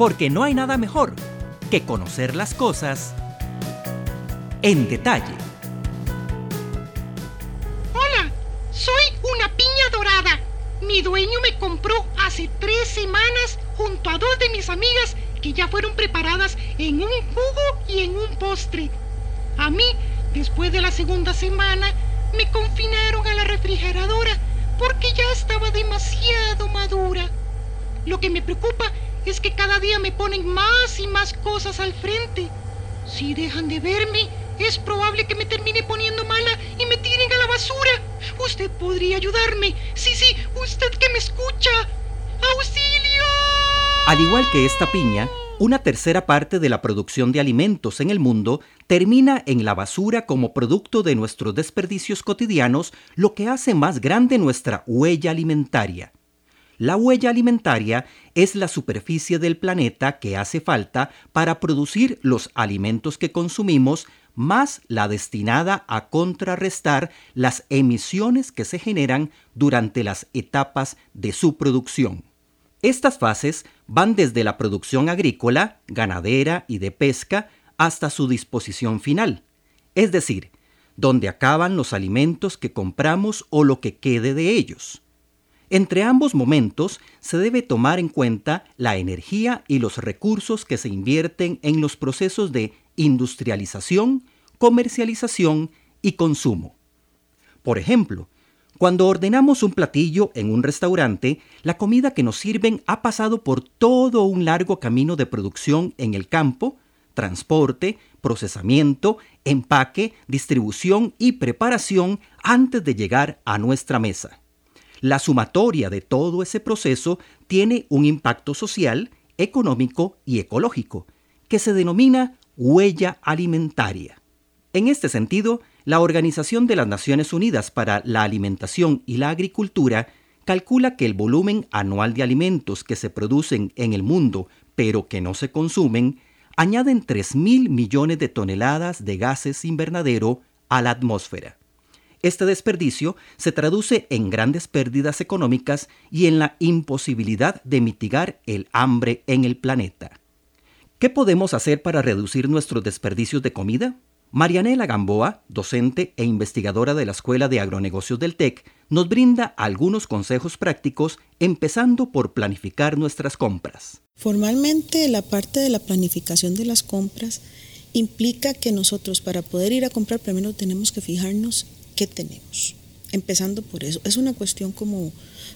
porque no hay nada mejor que conocer las cosas en detalle. Hola, soy una piña dorada. Mi dueño me compró hace tres semanas junto a dos de mis amigas que ya fueron preparadas en un jugo y en un postre. A mí, después de la segunda semana, me confinaron a la refrigeradora porque ya estaba demasiado madura. Lo que me preocupa es que cada día me ponen más y más cosas al frente. Si dejan de verme, es probable que me termine poniendo mala y me tiren a la basura. Usted podría ayudarme. Sí, sí, usted que me escucha. ¡Auxilio! Al igual que esta piña, una tercera parte de la producción de alimentos en el mundo termina en la basura como producto de nuestros desperdicios cotidianos, lo que hace más grande nuestra huella alimentaria. La huella alimentaria es la superficie del planeta que hace falta para producir los alimentos que consumimos, más la destinada a contrarrestar las emisiones que se generan durante las etapas de su producción. Estas fases van desde la producción agrícola, ganadera y de pesca hasta su disposición final, es decir, donde acaban los alimentos que compramos o lo que quede de ellos. Entre ambos momentos se debe tomar en cuenta la energía y los recursos que se invierten en los procesos de industrialización, comercialización y consumo. Por ejemplo, cuando ordenamos un platillo en un restaurante, la comida que nos sirven ha pasado por todo un largo camino de producción en el campo, transporte, procesamiento, empaque, distribución y preparación antes de llegar a nuestra mesa. La sumatoria de todo ese proceso tiene un impacto social, económico y ecológico, que se denomina huella alimentaria. En este sentido, la Organización de las Naciones Unidas para la Alimentación y la Agricultura calcula que el volumen anual de alimentos que se producen en el mundo, pero que no se consumen, añaden 3 mil millones de toneladas de gases invernadero a la atmósfera. Este desperdicio se traduce en grandes pérdidas económicas y en la imposibilidad de mitigar el hambre en el planeta. ¿Qué podemos hacer para reducir nuestros desperdicios de comida? Marianela Gamboa, docente e investigadora de la Escuela de Agronegocios del TEC, nos brinda algunos consejos prácticos, empezando por planificar nuestras compras. Formalmente, la parte de la planificación de las compras implica que nosotros para poder ir a comprar primero tenemos que fijarnos qué tenemos. Empezando por eso. Es una cuestión como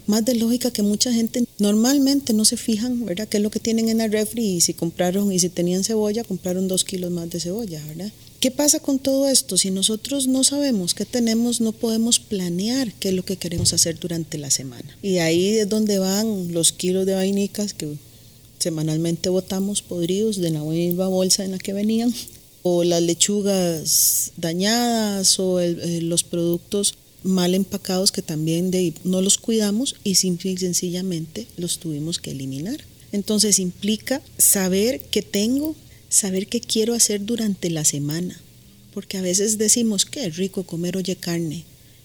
más de lógica que mucha gente normalmente no se fijan, ¿verdad? ¿Qué es lo que tienen en el refri? Y si compraron, y si tenían cebolla, compraron dos kilos más de cebolla, ¿verdad? ¿Qué pasa con todo esto? Si nosotros no sabemos qué tenemos, no podemos planear qué es lo que queremos hacer durante la semana. Y ahí es donde van los kilos de vainicas que semanalmente botamos podridos de la misma bolsa en la que venían o las lechugas dañadas o eh, los productos mal empacados que también no los cuidamos y simple y sencillamente los tuvimos que eliminar. Entonces implica saber qué tengo, saber qué quiero hacer durante la semana, porque a veces decimos que rico comer oye carne,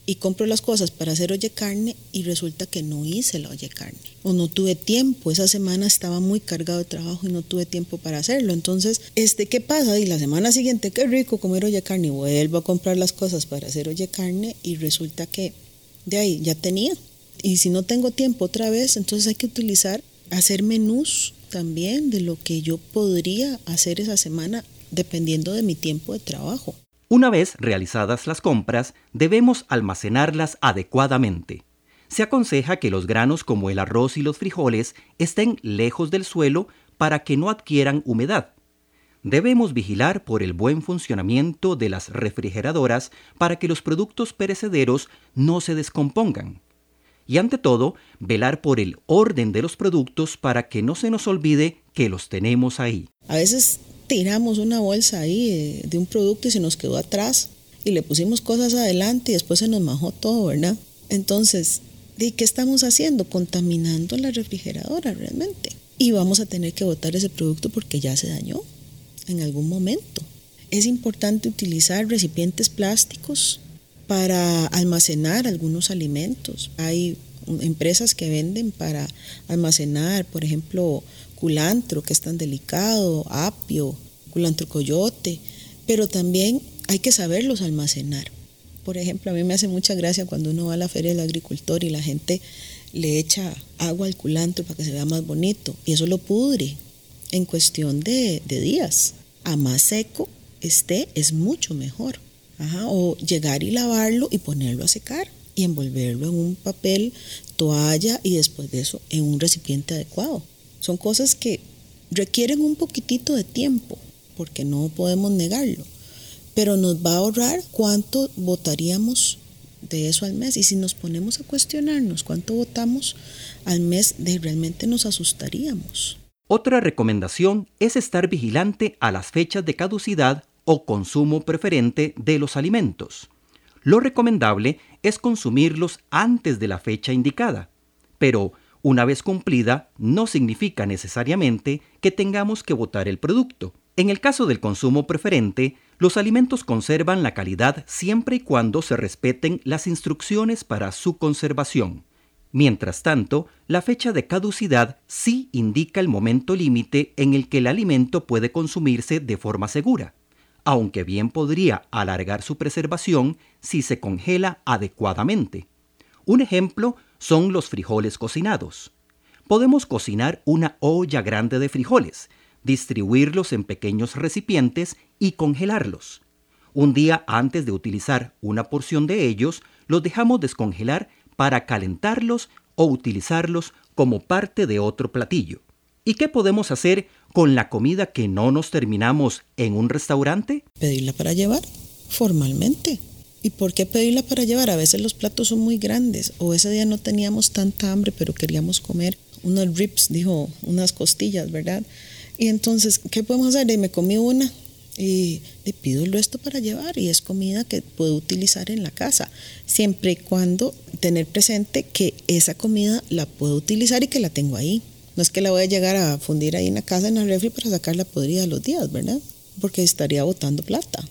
y compro las cosas para hacer oye carne y resulta que no hice la oye carne o no tuve tiempo, esa semana estaba muy cargado de trabajo y no tuve tiempo para hacerlo. Entonces, este ¿qué pasa? Y la semana siguiente qué rico comer oye carne, vuelvo a comprar las cosas para hacer oye carne y resulta que de ahí ya tenía. Y si no tengo tiempo otra vez, entonces hay que utilizar hacer menús también de lo que yo podría hacer esa semana dependiendo de mi tiempo de trabajo. Una vez realizadas las compras, debemos almacenarlas adecuadamente. Se aconseja que los granos como el arroz y los frijoles estén lejos del suelo para que no adquieran humedad. Debemos vigilar por el buen funcionamiento de las refrigeradoras para que los productos perecederos no se descompongan. Y ante todo, velar por el orden de los productos para que no se nos olvide que los tenemos ahí. A veces tiramos una bolsa ahí de, un producto y se nos quedó atrás y le pusimos cosas adelante y después se nos majó todo, ¿verdad? Entonces, ¿de qué estamos haciendo? Contaminando la refrigeradora realmente. Y vamos a tener que botar ese producto porque ya se dañó en algún momento. Es importante utilizar recipientes plásticos para almacenar algunos alimentos. Hay empresas que venden para almacenar, por ejemplo, culantro, que es tan delicado, apio, culantro coyote, pero también hay que saberlos almacenar. Por ejemplo, a mí me hace mucha gracia cuando uno va a la feria del agricultor y la gente le echa agua al culantro para que se vea más bonito y eso lo pudre en cuestión de, días. A más seco esté es mucho mejor. o llegar y lavarlo y ponerlo a secar y envolverlo en un papel, toalla y después de eso en un recipiente adecuado. Son cosas que requieren un poquitito de tiempo, porque no podemos negarlo, pero nos va a ahorrar cuánto votaríamos de eso al mes. Y si nos ponemos a cuestionarnos cuánto votamos al mes, realmente nos asustaríamos. Otra recomendación es estar vigilante a las fechas de caducidad o consumo preferente de los alimentos. Lo recomendable es consumirlos antes de la fecha indicada, pero una vez cumplida no significa necesariamente que tengamos que botar el producto. En el caso del consumo preferente, los alimentos conservan la calidad siempre y cuando se respeten las instrucciones para su conservación. Mientras tanto, la fecha de caducidad sí indica el momento límite en el que el alimento puede consumirse de forma segura, aunque bien podría alargar su preservación si se congela adecuadamente. Un ejemplo son los frijoles cocinados. Podemos cocinar una olla grande de frijoles, distribuirlos en pequeños recipientes y congelarlos. Un día antes de utilizar una porción de ellos, los dejamos descongelar para calentarlos o utilizarlos como parte de otro platillo. ¿Y qué podemos hacer con la comida que no nos terminamos en un restaurante? Pedirla para llevar, formalmente. ¿Y por qué pedirla para llevar? A veces los platos son muy grandes o ese día no teníamos tanta hambre pero queríamos comer unos ribs, dijo, unas costillas, ¿verdad? Y entonces, ¿qué podemos hacer? me comí una y le pido el resto para llevar y es comida que puedo utilizar en la casa, siempre y cuando tener presente que esa comida la puedo utilizar y que la tengo ahí. No es que la voy a llegar a fundir ahí en la casa en la refri para sacarla podrida los días, ¿verdad? Porque estaría botando plata,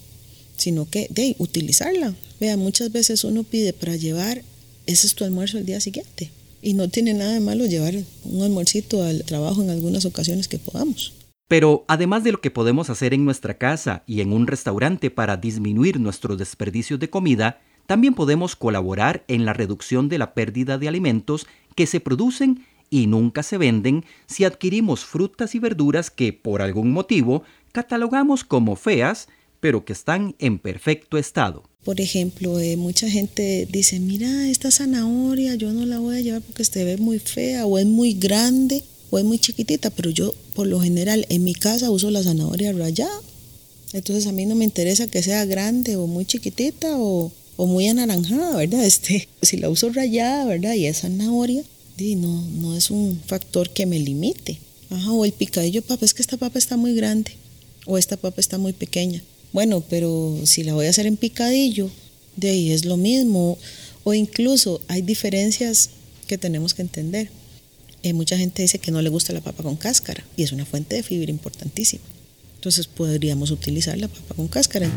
sino que de utilizarla. Vea, muchas veces uno pide para llevar, ese es tu almuerzo el día siguiente. Y no tiene nada de malo llevar un almuercito al trabajo en algunas ocasiones que podamos. Pero además de lo que podemos hacer en nuestra casa y en un restaurante para disminuir nuestros desperdicios de comida, también podemos colaborar en la reducción de la pérdida de alimentos que se producen y nunca se venden si adquirimos frutas y verduras que por algún motivo catalogamos como feas, pero que están en perfecto estado. Por ejemplo, eh, mucha gente dice, mira, esta zanahoria yo no la voy a llevar porque se ve muy fea o es muy grande o es muy chiquitita, pero yo por lo general en mi casa uso la zanahoria rallada. Entonces a mí no me interesa que sea grande o muy chiquitita o, muy anaranjada, ¿verdad? Este, si la uso rallada, ¿verdad? Y es zanahoria, no, no es un factor que me limite. O el picadillo papa, es que esta papa está muy grande o esta papa está muy pequeña. Bueno, pero si la voy a hacer en picadillo, de ahí es lo mismo. O incluso hay diferencias que tenemos que entender. Eh, mucha gente dice que no le gusta la papa con cáscara y es una fuente de fibra importantísima. Entonces podríamos utilizar la papa con cáscara.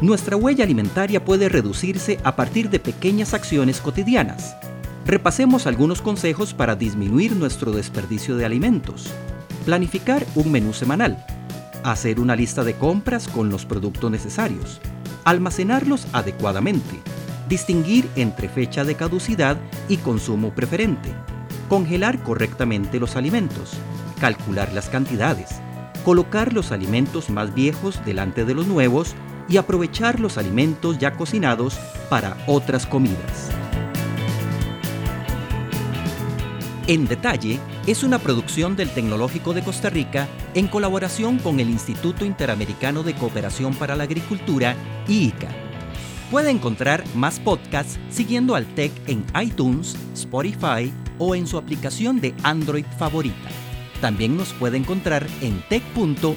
Nuestra huella alimentaria puede reducirse a partir de pequeñas acciones cotidianas. Repasemos algunos consejos para disminuir nuestro desperdicio de alimentos. Planificar un menú semanal. Hacer una lista de compras con los productos necesarios. Almacenarlos adecuadamente distinguir entre fecha de caducidad y consumo preferente, congelar correctamente los alimentos, calcular las cantidades, colocar los alimentos más viejos delante de los nuevos y aprovechar los alimentos ya cocinados para otras comidas. En detalle es una producción del Tecnológico de Costa Rica en colaboración con el Instituto Interamericano de Cooperación para la Agricultura, IICA Puede encontrar más podcasts siguiendo al TEC en iTunes, Spotify o en su aplicación de Android favorita. También nos puede encontrar en tech.ac.cr.